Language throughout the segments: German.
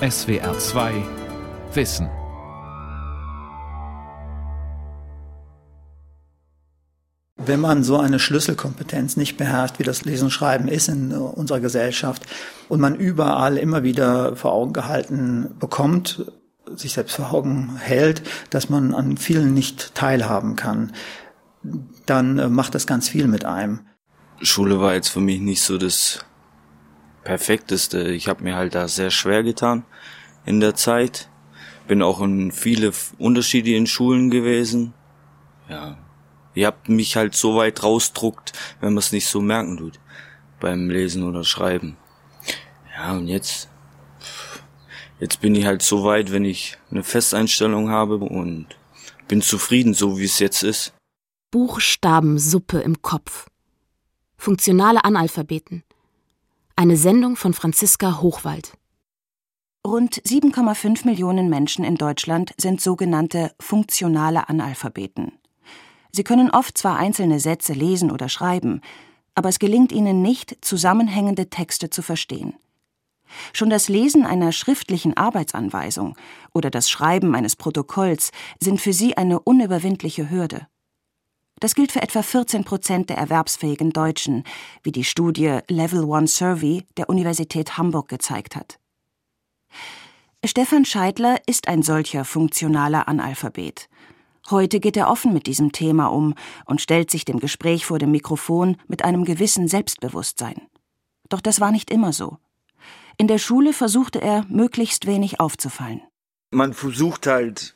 SWR 2 Wissen. Wenn man so eine Schlüsselkompetenz nicht beherrscht, wie das Lesen und Schreiben ist in unserer Gesellschaft, und man überall immer wieder vor Augen gehalten bekommt, sich selbst vor Augen hält, dass man an vielen nicht teilhaben kann, dann äh, macht das ganz viel mit einem. Schule war jetzt für mich nicht so das Perfekteste. Ich habe mir halt da sehr schwer getan in der Zeit. Bin auch in viele unterschiedlichen Schulen gewesen. Ja, ihr habt mich halt so weit rausdruckt, wenn man es nicht so merken tut beim Lesen oder Schreiben. Ja, und jetzt jetzt bin ich halt so weit, wenn ich eine Festeinstellung habe und bin zufrieden, so wie es jetzt ist. Buchstabensuppe im Kopf. Funktionale Analphabeten. Eine Sendung von Franziska Hochwald. Rund 7,5 Millionen Menschen in Deutschland sind sogenannte funktionale Analphabeten. Sie können oft zwar einzelne Sätze lesen oder schreiben, aber es gelingt ihnen nicht, zusammenhängende Texte zu verstehen. Schon das Lesen einer schriftlichen Arbeitsanweisung oder das Schreiben eines Protokolls sind für sie eine unüberwindliche Hürde. Das gilt für etwa 14 Prozent der erwerbsfähigen Deutschen, wie die Studie Level One Survey der Universität Hamburg gezeigt hat. Stefan Scheidler ist ein solcher funktionaler Analphabet. Heute geht er offen mit diesem Thema um und stellt sich dem Gespräch vor dem Mikrofon mit einem gewissen Selbstbewusstsein. Doch das war nicht immer so. In der Schule versuchte er, möglichst wenig aufzufallen. Man versucht halt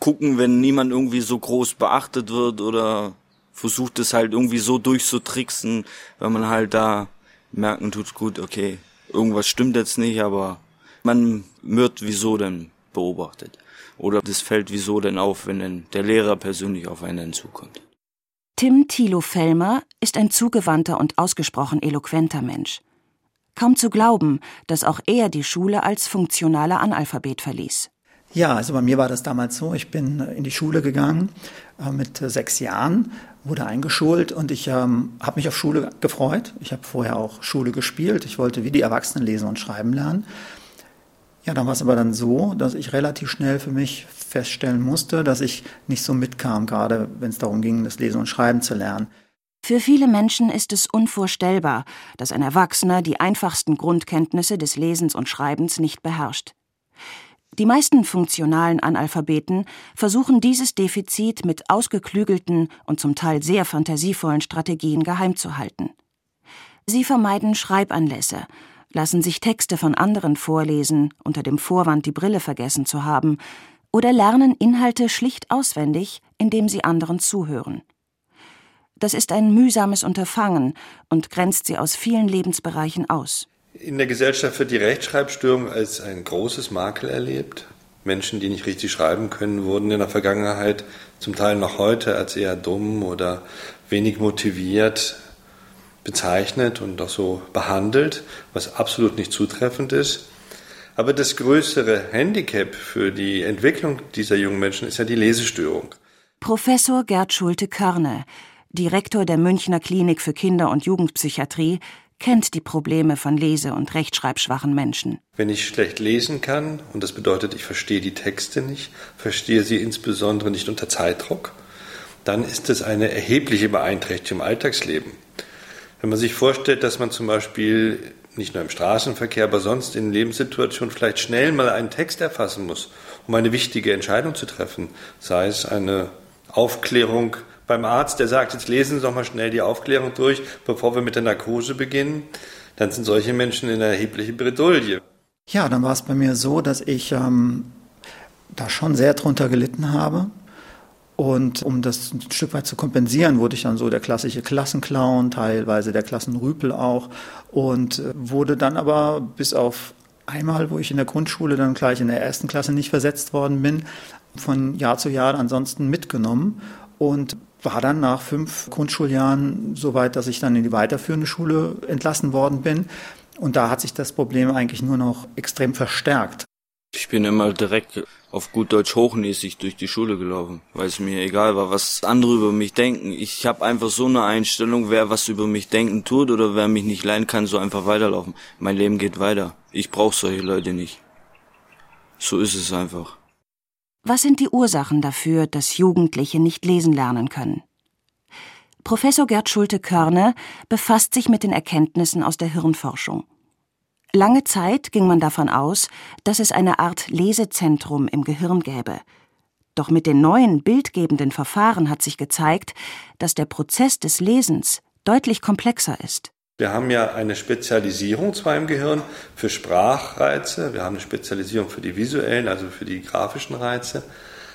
gucken, wenn niemand irgendwie so groß beachtet wird oder versucht es halt irgendwie so durchzutricksen, wenn man halt da merken tut, gut, okay, irgendwas stimmt jetzt nicht, aber man wird wieso denn beobachtet. Oder das fällt wieso denn auf, wenn denn der Lehrer persönlich auf einen zukommt. Tim Thilo Fellmer ist ein zugewandter und ausgesprochen eloquenter Mensch. Kaum zu glauben, dass auch er die Schule als funktionaler Analphabet verließ. Ja, also bei mir war das damals so. Ich bin in die Schule gegangen äh, mit sechs Jahren, wurde eingeschult und ich ähm, habe mich auf Schule gefreut. Ich habe vorher auch Schule gespielt. Ich wollte wie die Erwachsenen lesen und schreiben lernen. Ja, dann war es aber dann so, dass ich relativ schnell für mich feststellen musste, dass ich nicht so mitkam, gerade wenn es darum ging, das Lesen und Schreiben zu lernen. Für viele Menschen ist es unvorstellbar, dass ein Erwachsener die einfachsten Grundkenntnisse des Lesens und Schreibens nicht beherrscht. Die meisten funktionalen Analphabeten versuchen dieses Defizit mit ausgeklügelten und zum Teil sehr fantasievollen Strategien geheim zu halten. Sie vermeiden Schreibanlässe, lassen sich Texte von anderen vorlesen, unter dem Vorwand, die Brille vergessen zu haben, oder lernen Inhalte schlicht auswendig, indem sie anderen zuhören. Das ist ein mühsames Unterfangen und grenzt sie aus vielen Lebensbereichen aus. In der Gesellschaft wird die Rechtschreibstörung als ein großes Makel erlebt. Menschen, die nicht richtig schreiben können, wurden in der Vergangenheit zum Teil noch heute als eher dumm oder wenig motiviert bezeichnet und auch so behandelt, was absolut nicht zutreffend ist. Aber das größere Handicap für die Entwicklung dieser jungen Menschen ist ja die Lesestörung. Professor Gerd Schulte-Körne Direktor der Münchner Klinik für Kinder- und Jugendpsychiatrie, kennt die Probleme von lese- und rechtschreibschwachen Menschen. Wenn ich schlecht lesen kann, und das bedeutet, ich verstehe die Texte nicht, verstehe sie insbesondere nicht unter Zeitdruck, dann ist es eine erhebliche Beeinträchtigung im Alltagsleben. Wenn man sich vorstellt, dass man zum Beispiel nicht nur im Straßenverkehr, aber sonst in Lebenssituationen vielleicht schnell mal einen Text erfassen muss, um eine wichtige Entscheidung zu treffen, sei es eine Aufklärung beim Arzt, der sagt, jetzt lesen Sie doch mal schnell die Aufklärung durch, bevor wir mit der Narkose beginnen, dann sind solche Menschen in einer Bredouille. Ja, dann war es bei mir so, dass ich ähm, da schon sehr drunter gelitten habe. Und um das ein Stück weit zu kompensieren, wurde ich dann so der klassische Klassenclown, teilweise der Klassenrüpel auch. Und äh, wurde dann aber bis auf einmal, wo ich in der Grundschule dann gleich in der ersten Klasse nicht versetzt worden bin, von Jahr zu Jahr ansonsten mitgenommen und war dann nach fünf Grundschuljahren so weit, dass ich dann in die weiterführende Schule entlassen worden bin. Und da hat sich das Problem eigentlich nur noch extrem verstärkt. Ich bin immer direkt auf gut Deutsch hochnäsig durch die Schule gelaufen, weil es mir egal war, was andere über mich denken. Ich habe einfach so eine Einstellung, wer was über mich denken tut oder wer mich nicht leiden kann, so einfach weiterlaufen. Mein Leben geht weiter. Ich brauche solche Leute nicht. So ist es einfach. Was sind die Ursachen dafür, dass Jugendliche nicht lesen lernen können? Professor Gerd Schulte-Körne befasst sich mit den Erkenntnissen aus der Hirnforschung. Lange Zeit ging man davon aus, dass es eine Art Lesezentrum im Gehirn gäbe. Doch mit den neuen bildgebenden Verfahren hat sich gezeigt, dass der Prozess des Lesens deutlich komplexer ist. Wir haben ja eine Spezialisierung zwar im Gehirn für Sprachreize, wir haben eine Spezialisierung für die visuellen, also für die grafischen Reize,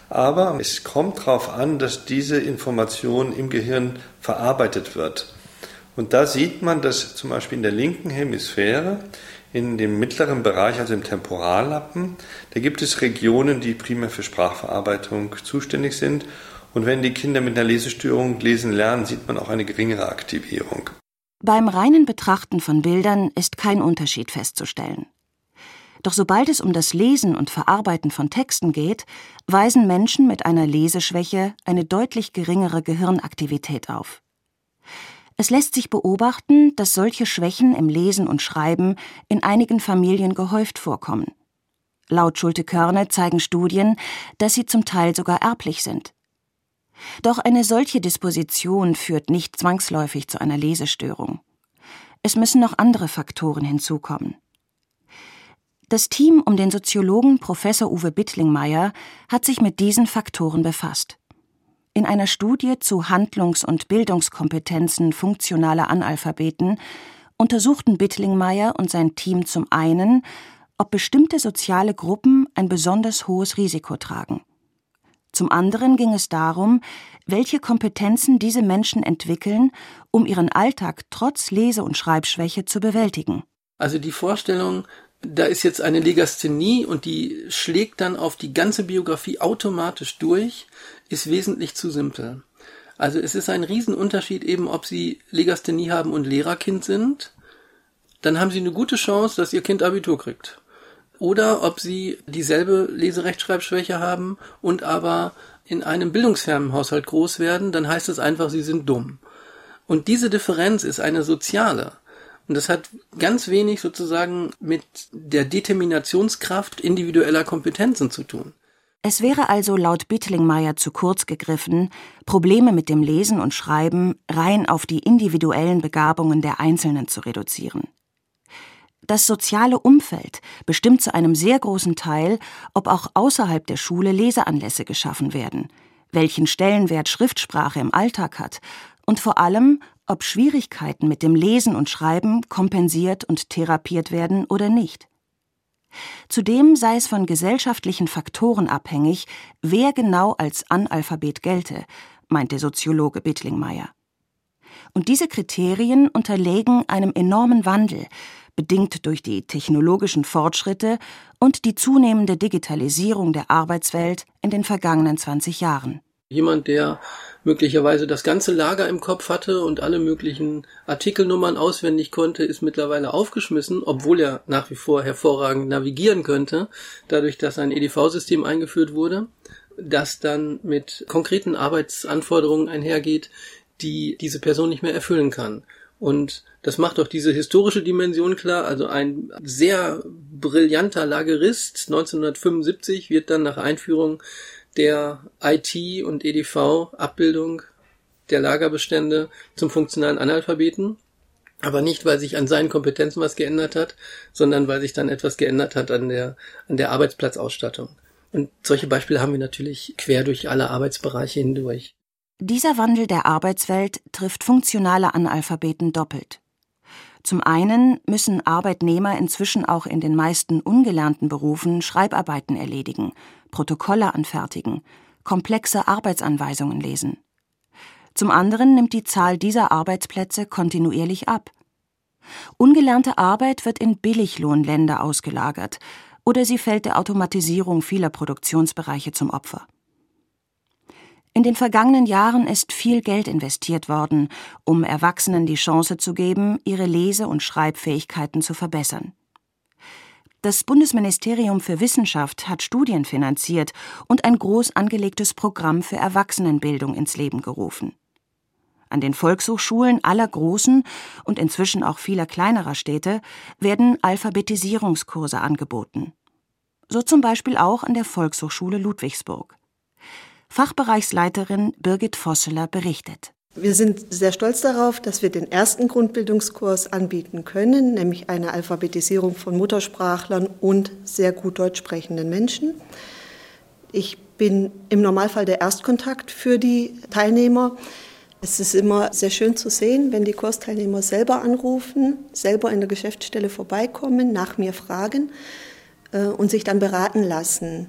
aber es kommt darauf an, dass diese Information im Gehirn verarbeitet wird. Und da sieht man, dass zum Beispiel in der linken Hemisphäre, in dem mittleren Bereich, also im Temporallappen, da gibt es Regionen, die primär für Sprachverarbeitung zuständig sind. Und wenn die Kinder mit einer Lesestörung lesen lernen, sieht man auch eine geringere Aktivierung. Beim reinen Betrachten von Bildern ist kein Unterschied festzustellen. Doch sobald es um das Lesen und Verarbeiten von Texten geht, weisen Menschen mit einer Leseschwäche eine deutlich geringere Gehirnaktivität auf. Es lässt sich beobachten, dass solche Schwächen im Lesen und Schreiben in einigen Familien gehäuft vorkommen. Laut Schulte-Körne zeigen Studien, dass sie zum Teil sogar erblich sind. Doch eine solche Disposition führt nicht zwangsläufig zu einer Lesestörung. Es müssen noch andere Faktoren hinzukommen. Das Team um den Soziologen Professor Uwe Bittlingmeier hat sich mit diesen Faktoren befasst. In einer Studie zu Handlungs- und Bildungskompetenzen funktionaler Analphabeten untersuchten Bittlingmeier und sein Team zum einen, ob bestimmte soziale Gruppen ein besonders hohes Risiko tragen. Zum anderen ging es darum, welche Kompetenzen diese Menschen entwickeln, um ihren Alltag trotz Lese- und Schreibschwäche zu bewältigen. Also die Vorstellung, da ist jetzt eine Legasthenie und die schlägt dann auf die ganze Biografie automatisch durch, ist wesentlich zu simpel. Also es ist ein Riesenunterschied eben, ob Sie Legasthenie haben und Lehrerkind sind, dann haben Sie eine gute Chance, dass Ihr Kind Abitur kriegt oder ob sie dieselbe Leserechtschreibschwäche haben und aber in einem bildungsfernen Haushalt groß werden, dann heißt es einfach, sie sind dumm. Und diese Differenz ist eine soziale. Und das hat ganz wenig sozusagen mit der Determinationskraft individueller Kompetenzen zu tun. Es wäre also laut Bittlingmeier zu kurz gegriffen, Probleme mit dem Lesen und Schreiben rein auf die individuellen Begabungen der Einzelnen zu reduzieren. Das soziale Umfeld bestimmt zu einem sehr großen Teil, ob auch außerhalb der Schule Leseanlässe geschaffen werden, welchen Stellenwert Schriftsprache im Alltag hat und vor allem, ob Schwierigkeiten mit dem Lesen und Schreiben kompensiert und therapiert werden oder nicht. Zudem sei es von gesellschaftlichen Faktoren abhängig, wer genau als Analphabet gelte, meint der Soziologe Bittlingmeier. Und diese Kriterien unterlegen einem enormen Wandel, bedingt durch die technologischen Fortschritte und die zunehmende Digitalisierung der Arbeitswelt in den vergangenen 20 Jahren. Jemand, der möglicherweise das ganze Lager im Kopf hatte und alle möglichen Artikelnummern auswendig konnte, ist mittlerweile aufgeschmissen, obwohl er nach wie vor hervorragend navigieren könnte, dadurch, dass ein EDV-System eingeführt wurde, das dann mit konkreten Arbeitsanforderungen einhergeht, die diese Person nicht mehr erfüllen kann. Und das macht auch diese historische Dimension klar. Also ein sehr brillanter Lagerist 1975 wird dann nach Einführung der IT- und EDV-Abbildung der Lagerbestände zum funktionalen Analphabeten. Aber nicht, weil sich an seinen Kompetenzen was geändert hat, sondern weil sich dann etwas geändert hat an der, an der Arbeitsplatzausstattung. Und solche Beispiele haben wir natürlich quer durch alle Arbeitsbereiche hindurch. Dieser Wandel der Arbeitswelt trifft funktionale Analphabeten doppelt. Zum einen müssen Arbeitnehmer inzwischen auch in den meisten ungelernten Berufen Schreibarbeiten erledigen, Protokolle anfertigen, komplexe Arbeitsanweisungen lesen. Zum anderen nimmt die Zahl dieser Arbeitsplätze kontinuierlich ab. Ungelernte Arbeit wird in Billiglohnländer ausgelagert oder sie fällt der Automatisierung vieler Produktionsbereiche zum Opfer. In den vergangenen Jahren ist viel Geld investiert worden, um Erwachsenen die Chance zu geben, ihre Lese- und Schreibfähigkeiten zu verbessern. Das Bundesministerium für Wissenschaft hat Studien finanziert und ein groß angelegtes Programm für Erwachsenenbildung ins Leben gerufen. An den Volkshochschulen aller großen und inzwischen auch vieler kleinerer Städte werden Alphabetisierungskurse angeboten. So zum Beispiel auch an der Volkshochschule Ludwigsburg. Fachbereichsleiterin Birgit Vosseler berichtet. Wir sind sehr stolz darauf, dass wir den ersten Grundbildungskurs anbieten können, nämlich eine Alphabetisierung von Muttersprachlern und sehr gut deutsch sprechenden Menschen. Ich bin im Normalfall der Erstkontakt für die Teilnehmer. Es ist immer sehr schön zu sehen, wenn die Kursteilnehmer selber anrufen, selber in der Geschäftsstelle vorbeikommen, nach mir fragen äh, und sich dann beraten lassen.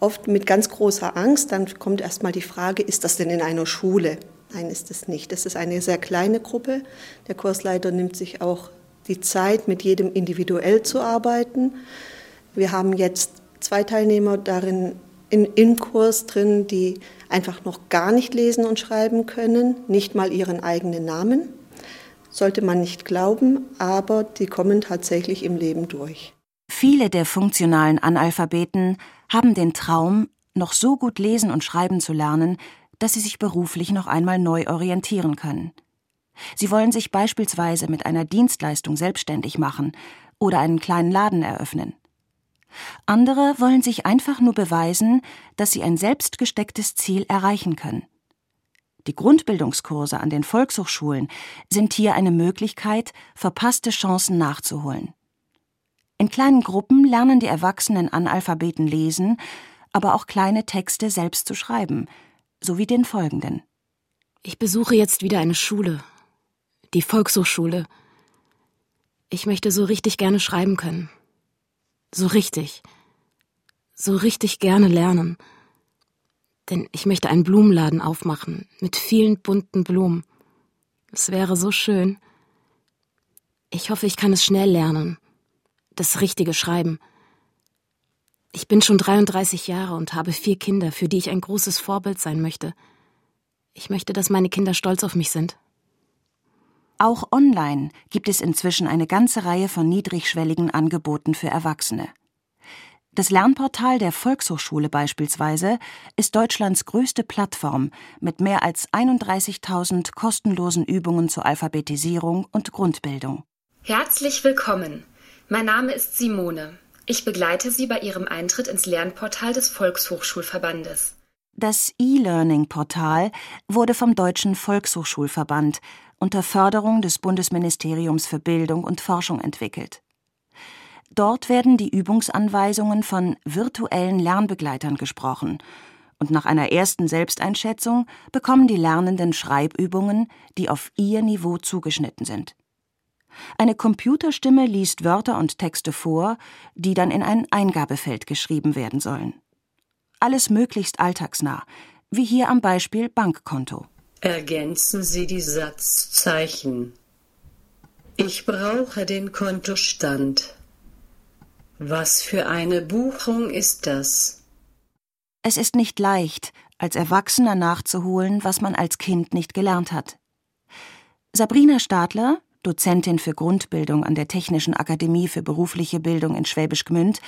Oft mit ganz großer Angst, dann kommt erstmal die Frage, ist das denn in einer Schule? Nein, ist es nicht. Das ist eine sehr kleine Gruppe. Der Kursleiter nimmt sich auch die Zeit, mit jedem individuell zu arbeiten. Wir haben jetzt zwei Teilnehmer darin in, im Kurs drin, die einfach noch gar nicht lesen und schreiben können, nicht mal ihren eigenen Namen. Sollte man nicht glauben, aber die kommen tatsächlich im Leben durch. Viele der funktionalen Analphabeten haben den Traum, noch so gut lesen und schreiben zu lernen, dass sie sich beruflich noch einmal neu orientieren können. Sie wollen sich beispielsweise mit einer Dienstleistung selbstständig machen oder einen kleinen Laden eröffnen. Andere wollen sich einfach nur beweisen, dass sie ein selbstgestecktes Ziel erreichen können. Die Grundbildungskurse an den Volkshochschulen sind hier eine Möglichkeit, verpasste Chancen nachzuholen. In kleinen Gruppen lernen die erwachsenen Analphabeten lesen, aber auch kleine Texte selbst zu schreiben, sowie den folgenden. Ich besuche jetzt wieder eine Schule, die Volkshochschule. Ich möchte so richtig gerne schreiben können. So richtig. So richtig gerne lernen. Denn ich möchte einen Blumenladen aufmachen mit vielen bunten Blumen. Es wäre so schön. Ich hoffe, ich kann es schnell lernen. Das richtige Schreiben. Ich bin schon 33 Jahre und habe vier Kinder, für die ich ein großes Vorbild sein möchte. Ich möchte, dass meine Kinder stolz auf mich sind. Auch online gibt es inzwischen eine ganze Reihe von niedrigschwelligen Angeboten für Erwachsene. Das Lernportal der Volkshochschule beispielsweise ist Deutschlands größte Plattform mit mehr als 31.000 kostenlosen Übungen zur Alphabetisierung und Grundbildung. Herzlich willkommen. Mein Name ist Simone. Ich begleite Sie bei Ihrem Eintritt ins Lernportal des Volkshochschulverbandes. Das E-Learning-Portal wurde vom Deutschen Volkshochschulverband unter Förderung des Bundesministeriums für Bildung und Forschung entwickelt. Dort werden die Übungsanweisungen von virtuellen Lernbegleitern gesprochen, und nach einer ersten Selbsteinschätzung bekommen die Lernenden Schreibübungen, die auf ihr Niveau zugeschnitten sind. Eine Computerstimme liest Wörter und Texte vor, die dann in ein Eingabefeld geschrieben werden sollen. Alles möglichst alltagsnah, wie hier am Beispiel Bankkonto. Ergänzen Sie die Satzzeichen. Ich brauche den Kontostand. Was für eine Buchung ist das? Es ist nicht leicht, als Erwachsener nachzuholen, was man als Kind nicht gelernt hat. Sabrina Stadler, Dozentin für Grundbildung an der Technischen Akademie für berufliche Bildung in Schwäbisch Gmünd,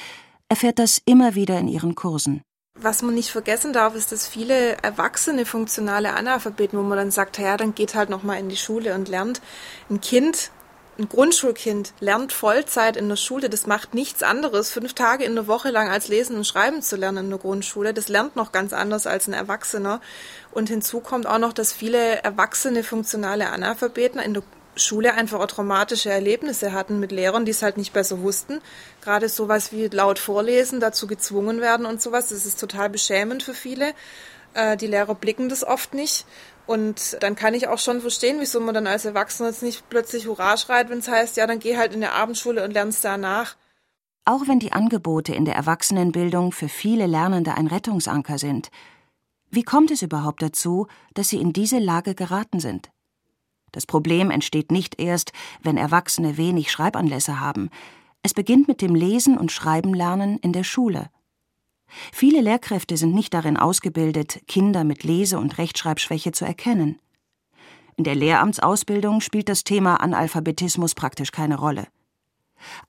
erfährt das immer wieder in ihren Kursen. Was man nicht vergessen darf, ist, dass viele erwachsene funktionale Analphabeten, wo man dann sagt, ja, dann geht halt noch mal in die Schule und lernt. Ein Kind, ein Grundschulkind lernt Vollzeit in der Schule. Das macht nichts anderes, fünf Tage in der Woche lang als Lesen und Schreiben zu lernen in der Grundschule. Das lernt noch ganz anders als ein Erwachsener. Und hinzu kommt auch noch, dass viele erwachsene funktionale Analphabeten in der Schule einfach auch traumatische Erlebnisse hatten mit Lehrern, die es halt nicht besser wussten. Gerade sowas wie laut vorlesen, dazu gezwungen werden und sowas, das ist total beschämend für viele. Äh, die Lehrer blicken das oft nicht. Und dann kann ich auch schon verstehen, wieso man dann als Erwachsener jetzt nicht plötzlich Hurra schreit, wenn es heißt, ja, dann geh halt in der Abendschule und lernst danach. Auch wenn die Angebote in der Erwachsenenbildung für viele Lernende ein Rettungsanker sind, wie kommt es überhaupt dazu, dass sie in diese Lage geraten sind? Das Problem entsteht nicht erst, wenn Erwachsene wenig Schreibanlässe haben. Es beginnt mit dem Lesen und Schreibenlernen in der Schule. Viele Lehrkräfte sind nicht darin ausgebildet, Kinder mit Lese- und Rechtschreibschwäche zu erkennen. In der Lehramtsausbildung spielt das Thema Analphabetismus praktisch keine Rolle.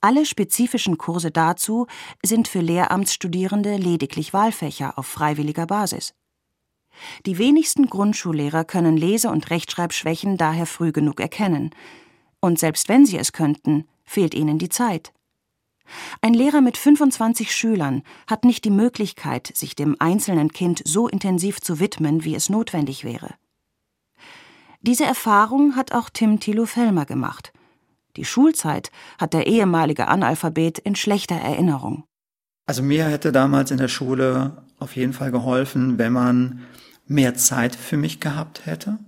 Alle spezifischen Kurse dazu sind für Lehramtsstudierende lediglich Wahlfächer auf freiwilliger Basis. Die wenigsten Grundschullehrer können Lese- und Rechtschreibschwächen daher früh genug erkennen. Und selbst wenn sie es könnten, fehlt ihnen die Zeit. Ein Lehrer mit 25 Schülern hat nicht die Möglichkeit, sich dem einzelnen Kind so intensiv zu widmen, wie es notwendig wäre. Diese Erfahrung hat auch Tim Thilo Fellmer gemacht. Die Schulzeit hat der ehemalige Analphabet in schlechter Erinnerung. Also mir hätte damals in der Schule auf jeden Fall geholfen, wenn man mehr Zeit für mich gehabt hätte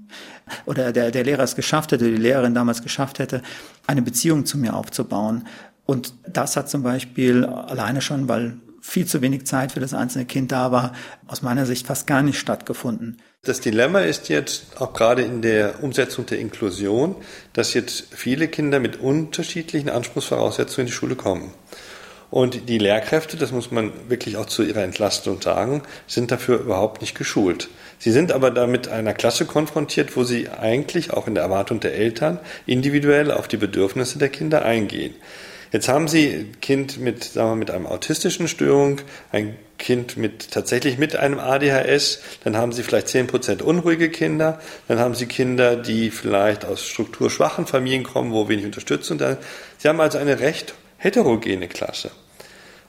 oder der, der Lehrer es geschafft hätte, die Lehrerin damals geschafft hätte, eine Beziehung zu mir aufzubauen. Und das hat zum Beispiel alleine schon, weil viel zu wenig Zeit für das einzelne Kind da war, aus meiner Sicht fast gar nicht stattgefunden. Das Dilemma ist jetzt auch gerade in der Umsetzung der Inklusion, dass jetzt viele Kinder mit unterschiedlichen Anspruchsvoraussetzungen in die Schule kommen. Und die Lehrkräfte, das muss man wirklich auch zu ihrer Entlastung sagen, sind dafür überhaupt nicht geschult. Sie sind aber da mit einer Klasse konfrontiert, wo sie eigentlich auch in der Erwartung der Eltern individuell auf die Bedürfnisse der Kinder eingehen. Jetzt haben Sie ein Kind mit, sagen wir, mit einem autistischen Störung, ein Kind mit tatsächlich mit einem ADHS, dann haben Sie vielleicht zehn Prozent unruhige Kinder, dann haben Sie Kinder, die vielleicht aus strukturschwachen Familien kommen, wo wenig Unterstützung da. Sie haben also eine recht heterogene Klasse.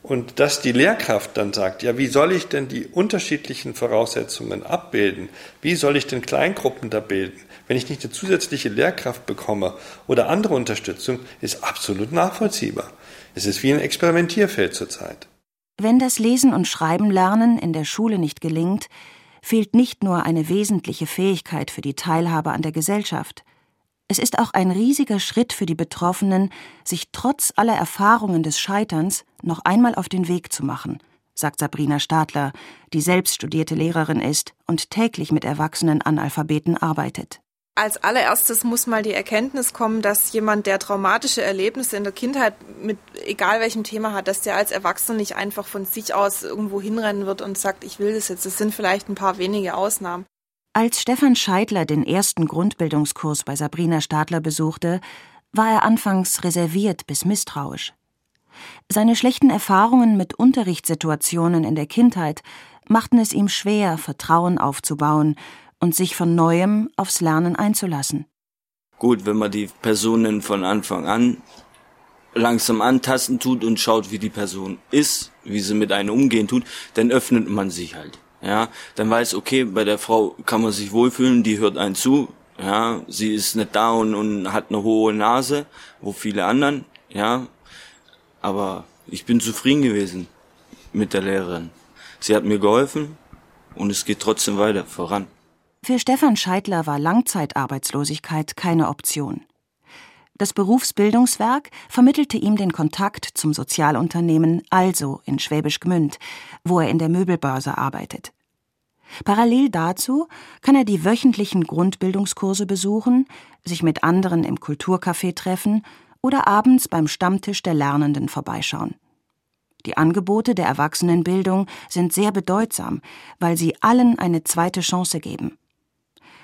Und dass die Lehrkraft dann sagt, ja, wie soll ich denn die unterschiedlichen Voraussetzungen abbilden? Wie soll ich denn Kleingruppen da bilden? Wenn ich nicht eine zusätzliche Lehrkraft bekomme oder andere Unterstützung, ist absolut nachvollziehbar. Es ist wie ein Experimentierfeld zurzeit. Wenn das Lesen und Schreiben lernen in der Schule nicht gelingt, fehlt nicht nur eine wesentliche Fähigkeit für die Teilhabe an der Gesellschaft, es ist auch ein riesiger Schritt für die Betroffenen, sich trotz aller Erfahrungen des Scheiterns noch einmal auf den Weg zu machen, sagt Sabrina Stadler, die selbst studierte Lehrerin ist und täglich mit erwachsenen Analphabeten arbeitet. Als allererstes muss mal die Erkenntnis kommen, dass jemand, der traumatische Erlebnisse in der Kindheit mit egal welchem Thema hat, dass der als Erwachsener nicht einfach von sich aus irgendwo hinrennen wird und sagt, ich will das jetzt. Das sind vielleicht ein paar wenige Ausnahmen. Als Stefan Scheidler den ersten Grundbildungskurs bei Sabrina Stadler besuchte, war er anfangs reserviert bis misstrauisch. Seine schlechten Erfahrungen mit Unterrichtssituationen in der Kindheit machten es ihm schwer, Vertrauen aufzubauen und sich von neuem aufs Lernen einzulassen. Gut, wenn man die Personen von Anfang an langsam antasten tut und schaut, wie die Person ist, wie sie mit einem umgehen tut, dann öffnet man sich halt ja, dann weiß, okay, bei der Frau kann man sich wohlfühlen, die hört einen zu, ja, sie ist nicht da und, und hat eine hohe Nase, wo viele anderen, ja, aber ich bin zufrieden gewesen mit der Lehrerin. Sie hat mir geholfen und es geht trotzdem weiter voran. Für Stefan Scheidler war Langzeitarbeitslosigkeit keine Option. Das Berufsbildungswerk vermittelte ihm den Kontakt zum Sozialunternehmen Also in Schwäbisch Gmünd, wo er in der Möbelbörse arbeitet. Parallel dazu kann er die wöchentlichen Grundbildungskurse besuchen, sich mit anderen im Kulturcafé treffen oder abends beim Stammtisch der Lernenden vorbeischauen. Die Angebote der Erwachsenenbildung sind sehr bedeutsam, weil sie allen eine zweite Chance geben.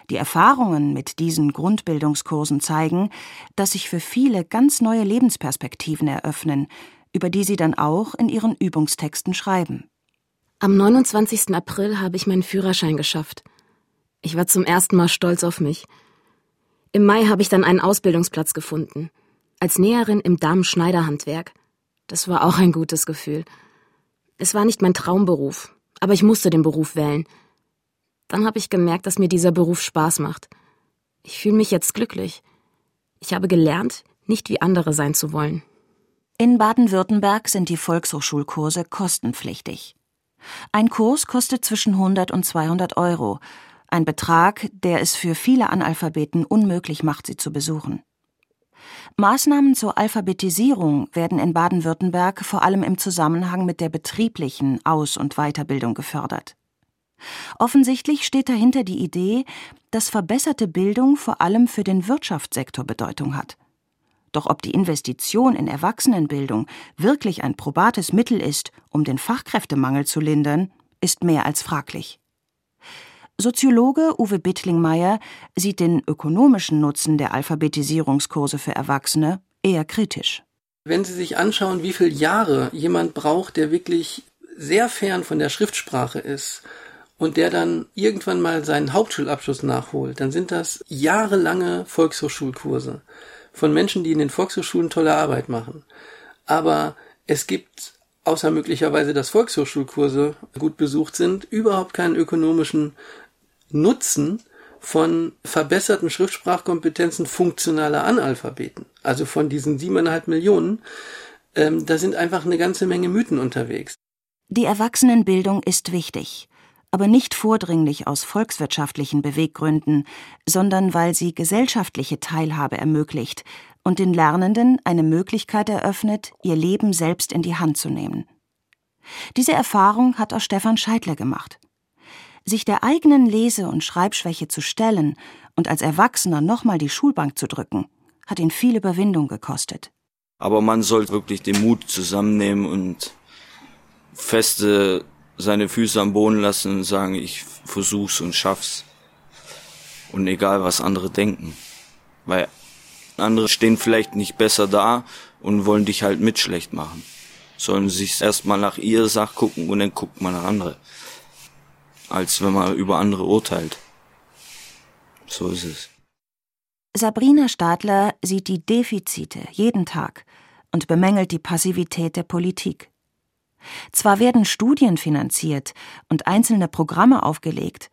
Die Erfahrungen mit diesen Grundbildungskursen zeigen, dass sich für viele ganz neue Lebensperspektiven eröffnen, über die sie dann auch in ihren Übungstexten schreiben. Am 29. April habe ich meinen Führerschein geschafft. Ich war zum ersten Mal stolz auf mich. Im Mai habe ich dann einen Ausbildungsplatz gefunden. Als Näherin im Damenschneiderhandwerk. Das war auch ein gutes Gefühl. Es war nicht mein Traumberuf, aber ich musste den Beruf wählen. Dann habe ich gemerkt, dass mir dieser Beruf Spaß macht. Ich fühle mich jetzt glücklich. Ich habe gelernt, nicht wie andere sein zu wollen. In Baden-Württemberg sind die Volkshochschulkurse kostenpflichtig. Ein Kurs kostet zwischen 100 und 200 Euro, ein Betrag, der es für viele Analphabeten unmöglich macht, sie zu besuchen. Maßnahmen zur Alphabetisierung werden in Baden-Württemberg vor allem im Zusammenhang mit der betrieblichen Aus- und Weiterbildung gefördert. Offensichtlich steht dahinter die Idee, dass verbesserte Bildung vor allem für den Wirtschaftssektor Bedeutung hat. Doch ob die Investition in Erwachsenenbildung wirklich ein probates Mittel ist, um den Fachkräftemangel zu lindern, ist mehr als fraglich. Soziologe Uwe Bittlingmeier sieht den ökonomischen Nutzen der Alphabetisierungskurse für Erwachsene eher kritisch. Wenn Sie sich anschauen, wie viele Jahre jemand braucht, der wirklich sehr fern von der Schriftsprache ist, und der dann irgendwann mal seinen Hauptschulabschluss nachholt, dann sind das jahrelange Volkshochschulkurse von Menschen, die in den Volkshochschulen tolle Arbeit machen. Aber Es gibt, außer möglicherweise, dass Volkshochschulkurse gut besucht sind, überhaupt keinen ökonomischen Nutzen von verbesserten Schriftsprachkompetenzen funktionaler Analphabeten. Also von diesen siebeneinhalb Millionen, ähm, da sind einfach eine ganze Menge Mythen unterwegs. Die Erwachsenenbildung ist wichtig, aber nicht vordringlich aus volkswirtschaftlichen Beweggründen, sondern weil sie gesellschaftliche Teilhabe ermöglicht und den Lernenden eine Möglichkeit eröffnet, ihr Leben selbst in die Hand zu nehmen. Diese Erfahrung hat auch Stefan Scheidler gemacht. Sich der eigenen Lese- und Schreibschwäche zu stellen und als Erwachsener nochmal die Schulbank zu drücken, hat ihn viel Überwindung gekostet. Aber man sollte wirklich den Mut zusammennehmen und feste seine Füße am Boden lassen und sagen, ich versuch's und schaff's. Und egal, was andere denken. Weil andere stehen vielleicht nicht besser da und wollen dich halt mit schlecht machen. Sollen sich erstmal nach ihrer Sache gucken und dann guckt man nach andere als wenn man über andere urteilt. So ist es. Sabrina Stadler sieht die Defizite jeden Tag und bemängelt die Passivität der Politik. Zwar werden Studien finanziert und einzelne Programme aufgelegt,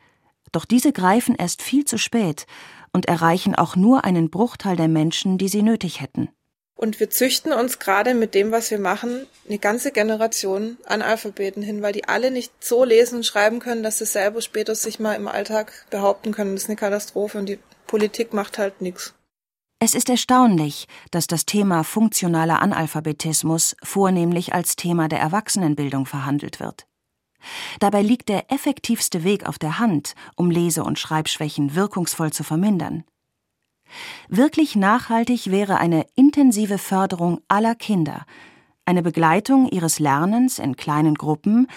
doch diese greifen erst viel zu spät und erreichen auch nur einen Bruchteil der Menschen, die sie nötig hätten. Und wir züchten uns gerade mit dem, was wir machen, eine ganze Generation an Alphabeten hin, weil die alle nicht so lesen und schreiben können, dass sie selber später sich mal im Alltag behaupten können. Das ist eine Katastrophe und die Politik macht halt nichts. Es ist erstaunlich, dass das Thema funktionaler Analphabetismus vornehmlich als Thema der Erwachsenenbildung verhandelt wird. Dabei liegt der effektivste Weg auf der Hand, um Lese- und Schreibschwächen wirkungsvoll zu vermindern. Wirklich nachhaltig wäre eine intensive Förderung aller Kinder, eine Begleitung ihres Lernens in kleinen Gruppen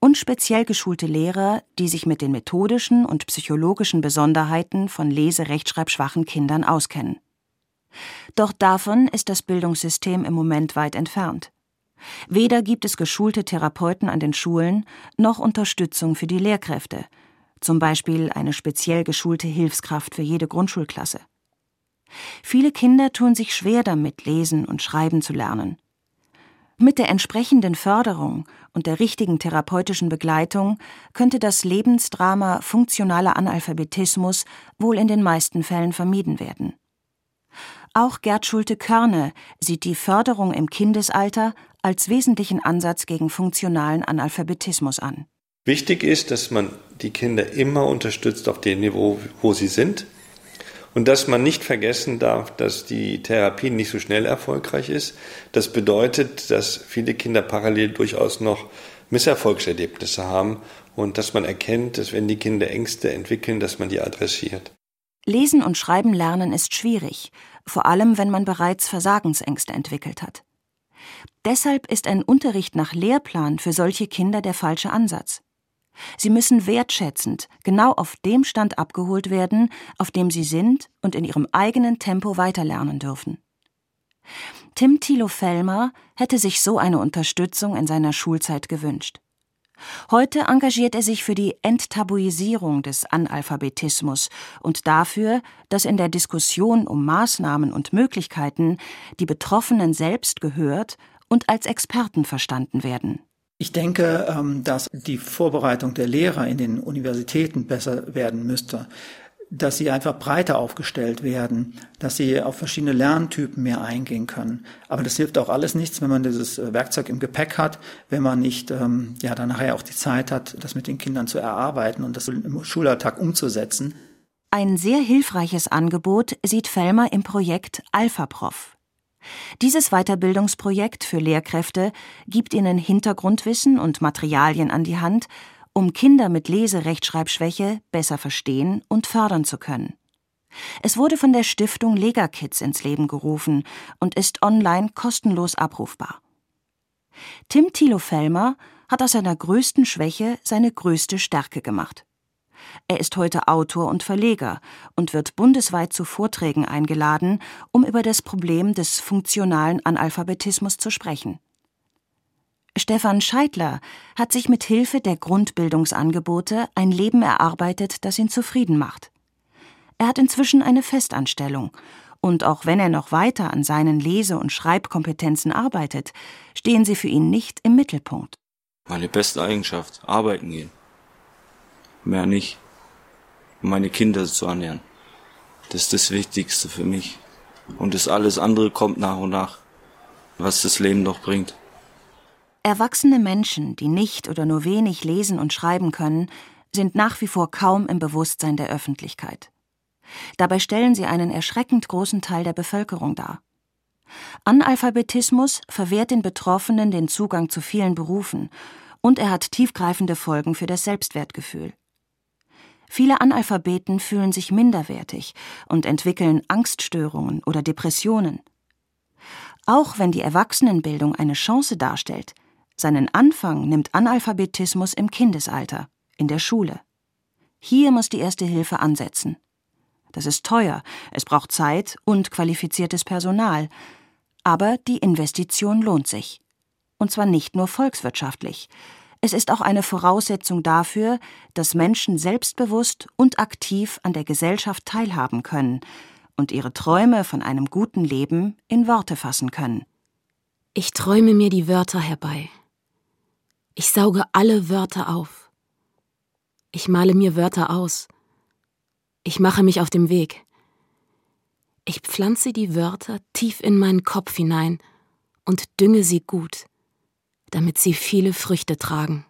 und speziell geschulte Lehrer, die sich mit den methodischen und psychologischen Besonderheiten von lese-rechtschreibschwachen Kindern auskennen. Doch davon ist das Bildungssystem im Moment weit entfernt. Weder gibt es geschulte Therapeuten an den Schulen noch Unterstützung für die Lehrkräfte, zum Beispiel eine speziell geschulte Hilfskraft für jede Grundschulklasse. Viele Kinder tun sich schwer damit, lesen und schreiben zu lernen. Mit der entsprechenden Förderung und der richtigen therapeutischen Begleitung könnte das Lebensdrama funktionaler Analphabetismus wohl in den meisten Fällen vermieden werden. Auch Gerd Schulte-Körne sieht die Förderung im Kindesalter als wesentlichen Ansatz gegen funktionalen Analphabetismus an. Wichtig ist, dass man die Kinder immer unterstützt auf dem Niveau, wo sie sind und dass man nicht vergessen darf, dass die Therapie nicht so schnell erfolgreich ist. Das bedeutet, dass viele Kinder parallel durchaus noch Misserfolgserlebnisse haben und dass man erkennt, dass wenn die Kinder Ängste entwickeln, dass man die adressiert. Lesen und Schreiben lernen ist schwierig, vor allem wenn man bereits Versagensängste entwickelt hat. Deshalb ist ein Unterricht nach Lehrplan für solche Kinder der falsche Ansatz. Sie müssen wertschätzend genau auf dem Stand abgeholt werden, auf dem sie sind und in ihrem eigenen Tempo weiterlernen dürfen. Tim Thilo Fellmer hätte sich so eine Unterstützung in seiner Schulzeit gewünscht. Heute engagiert er sich für die Enttabuisierung des Analphabetismus und dafür, dass in der Diskussion um Maßnahmen und Möglichkeiten die Betroffenen selbst gehört und als Experten verstanden werden. Ich denke, ähm, dass die Vorbereitung der Lehrer in den Universitäten besser werden müsste, dass sie einfach breiter aufgestellt werden, dass sie auf verschiedene Lerntypen mehr eingehen können. Aber das hilft auch alles nichts, wenn man dieses äh, Werkzeug im Gepäck hat, wenn man nicht ähm, ja dann nachher auch die Zeit hat, das mit den Kindern zu erarbeiten und das im Schulalltag umzusetzen. Ein sehr hilfreiches Angebot sieht Fellmer im Projekt AlphaProf. Dieses Weiterbildungsprojekt für Lehrkräfte gibt ihnen Hintergrundwissen und Materialien an die Hand, um Kinder mit Leserechtschreibschwäche besser verstehen und fördern zu können. Es wurde von der Stiftung Lega Kids ins Leben gerufen und ist online kostenlos abrufbar. Tim Thilo Fellmer hat aus seiner größten Schwäche seine größte Stärke gemacht. Er ist heute Autor und Verleger und wird bundesweit zu Vorträgen eingeladen, um über das Problem des funktionalen Analphabetismus zu sprechen. Stefan Scheidler hat sich mit Hilfe der Grundbildungsangebote ein Leben erarbeitet, das ihn zufrieden macht. Er hat inzwischen eine Festanstellung Und auch wenn er noch weiter an seinen Lese- und Schreibkompetenzen arbeitet, stehen sie für ihn nicht im Mittelpunkt. Meine beste Eigenschaft, arbeiten gehen. Mehr nicht. Meine Kinder zu ernähren. Das ist das Wichtigste für mich. Und das alles andere kommt nach und nach, was das Leben doch bringt. Erwachsene Menschen, die nicht oder nur wenig lesen und schreiben können, sind nach wie vor kaum im Bewusstsein der Öffentlichkeit. Dabei stellen sie einen erschreckend großen Teil der Bevölkerung dar. Analphabetismus verwehrt den Betroffenen den Zugang zu vielen Berufen und er hat tiefgreifende Folgen für das Selbstwertgefühl. Viele Analphabeten fühlen sich minderwertig und entwickeln Angststörungen oder Depressionen. Auch wenn die Erwachsenenbildung eine Chance darstellt, seinen Anfang nimmt Analphabetismus im Kindesalter, in der Schule. Hier muss die Erste Hilfe ansetzen. Das ist teuer, es braucht Zeit und qualifiziertes Personal. Aber die Investition lohnt sich. Und zwar nicht nur volkswirtschaftlich. Es ist auch eine Voraussetzung dafür, dass Menschen selbstbewusst und aktiv an der Gesellschaft teilhaben können und ihre Träume von einem guten Leben in Worte fassen können. Ich träume mir die Wörter herbei. Ich sauge alle Wörter auf. Ich male mir Wörter aus. Ich mache mich auf dem Weg. Ich pflanze die Wörter tief in meinen Kopf hinein und dünge sie gut, damit sie viele Früchte tragen.